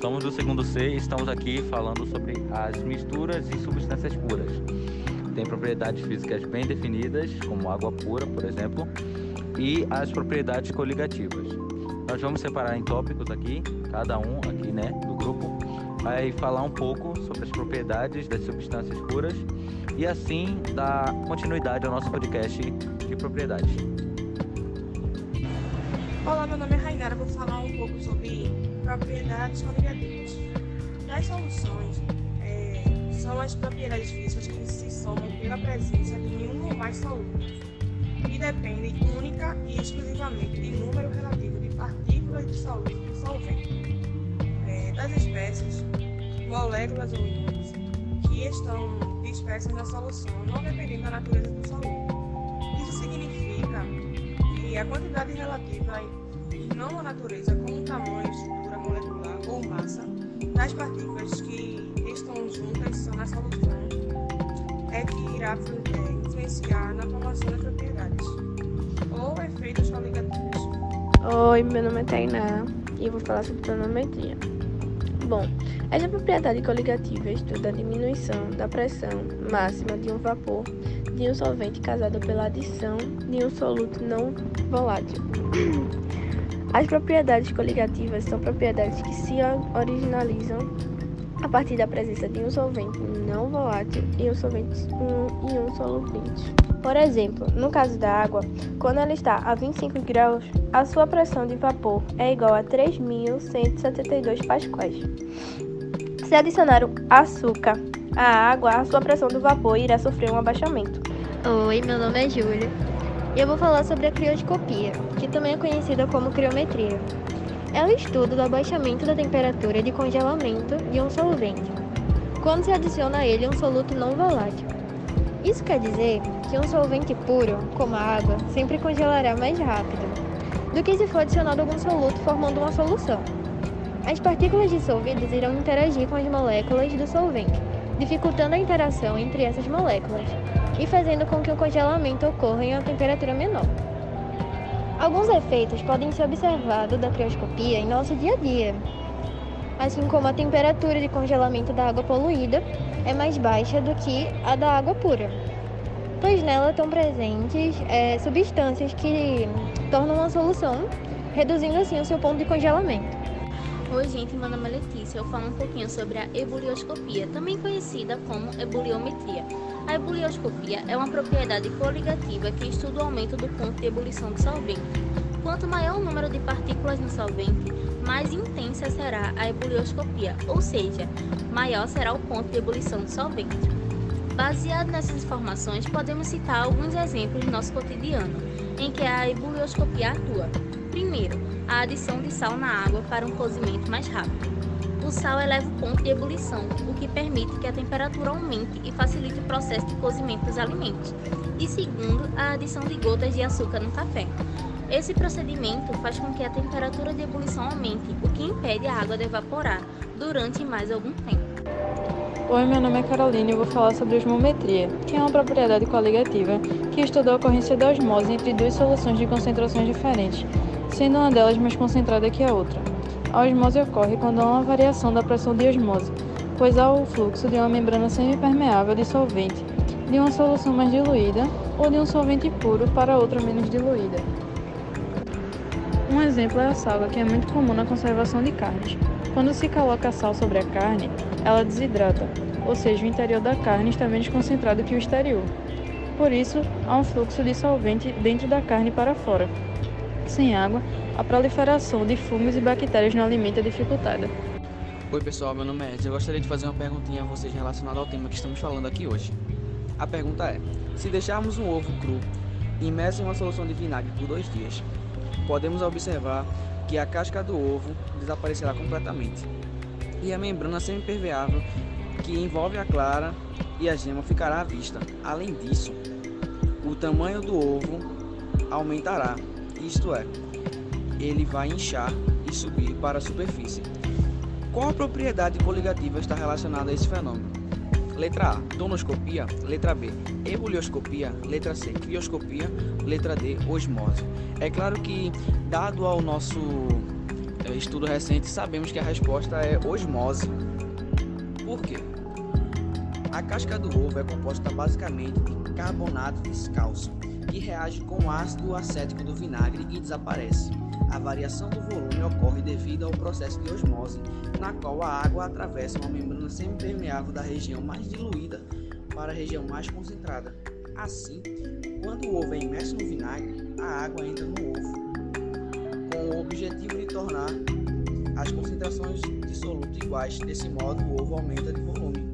Somos do segundo C e estamos aqui falando sobre as misturas e substâncias puras. Tem propriedades físicas bem definidas, como água pura, por exemplo, e as propriedades coligativas. Nós vamos separar em tópicos aqui, cada um aqui, né, do grupo, vai falar um pouco sobre as propriedades das substâncias puras e assim dar continuidade ao nosso podcast de propriedades. Olá, meu nome é Rainara, vou falar um pouco sobre propriedades coligativas. As soluções é, são as propriedades físicas que se somam pela presença de um ou mais solúveis e dependem única e exclusivamente de número relativo de partículas de solvente é, das espécies, moléculas ou íons que estão dispersas na solução, não dependendo da natureza do solúvel. Isso significa que a quantidade relativa não a natureza, como tamanho, das partículas que estão juntas na solução, é que irá influenciar na formação das propriedades ou efeitos coligativos. Oi, meu nome é Tainá e eu vou falar sobre tonometria. Bom, essa propriedade coligativa estuda a diminuição da pressão máxima de um vapor de um solvente causada pela adição de um soluto não volátil. As propriedades coligativas são propriedades que se originalizam a partir da presença de um solvente não volátil e um solvente um, e um solvente. Por exemplo, no caso da água, quando ela está a 25 graus, a sua pressão de vapor é igual a 3.172 pascais. Se adicionar açúcar à água, a sua pressão do vapor irá sofrer um abaixamento. Oi, meu nome é Júlia e eu vou falar sobre a crioscopia, que também é conhecida como criometria. É o estudo do abaixamento da temperatura de congelamento de um solvente, quando se adiciona a ele um soluto não volátil. Isso quer dizer que um solvente puro, como a água, sempre congelará mais rápido do que se for adicionado algum soluto formando uma solução. As partículas dissolvidas irão interagir com as moléculas do solvente, dificultando a interação entre essas moléculas e fazendo com que o congelamento ocorra em uma temperatura menor. Alguns efeitos podem ser observados da crioscopia em nosso dia a dia, assim como a temperatura de congelamento da água poluída é mais baixa do que a da água pura, pois nela estão presentes é, substâncias que tornam uma solução, reduzindo assim o seu ponto de congelamento. Oi, gente, meu nome é Letícia. Eu falo um pouquinho sobre a ebulioscopia, também conhecida como ebuliometria. A ebulioscopia é uma propriedade coligativa que estuda o aumento do ponto de ebulição do solvente. Quanto maior o número de partículas no solvente, mais intensa será a ebulioscopia, ou seja, maior será o ponto de ebulição do solvente. Baseado nessas informações, podemos citar alguns exemplos do nosso cotidiano em que a ebulioscopia atua. Primeiro, a adição de sal na água para um cozimento mais rápido. O sal eleva o ponto de ebulição, o que permite que a temperatura aumente e facilite o processo de cozimento dos alimentos. E segundo, a adição de gotas de açúcar no café. Esse procedimento faz com que a temperatura de ebulição aumente, o que impede a água de evaporar durante mais algum tempo. Oi, meu nome é Carolina e eu vou falar sobre osmometria, que é uma propriedade coligativa que estuda a ocorrência da osmose entre duas soluções de concentrações diferentes, sendo uma delas mais concentrada que a outra. A osmose ocorre quando há uma variação da pressão de osmose, pois há o fluxo de uma membrana semipermeável de solvente de uma solução mais diluída ou de um solvente puro para outra menos diluída. Um exemplo é a sal, que é muito comum na conservação de carnes. Quando se coloca sal sobre a carne, ela desidrata, ou seja, o interior da carne está menos concentrado que o exterior. Por isso, há um fluxo de solvente dentro da carne para fora. Sem água, a proliferação de fungos e bactérias no alimento é dificultada. Oi pessoal, meu nome é Edson. Eu gostaria de fazer uma perguntinha a vocês relacionada ao tema que estamos falando aqui hoje. A pergunta é: se deixarmos um ovo cru imerso em uma solução de vinagre por dois dias, podemos observar que a casca do ovo desaparecerá completamente e a membrana semipermeável que envolve a clara e a gema ficará à vista. Além disso, o tamanho do ovo aumentará, isto é, ele vai inchar e subir para a superfície. Qual a propriedade coligativa está relacionada a esse fenômeno? Letra A, donoscopia. Letra B, ebulioscopia. Letra C, crioscopia. Letra D, osmose. É claro que, dado ao nosso é, estudo recente, sabemos que a resposta é osmose. Por quê? A casca do ovo é composta basicamente de carbonato de cálcio, que reage com o ácido acético do vinagre e desaparece. A variação do volume ocorre devido ao processo de osmose, na qual a água atravessa uma membrana semipermeável da região mais diluída para a região mais concentrada. Assim, quando o ovo é imerso no vinagre, a água entra no ovo, com o objetivo de tornar as concentrações de soluto iguais. Desse modo, o ovo aumenta de volume.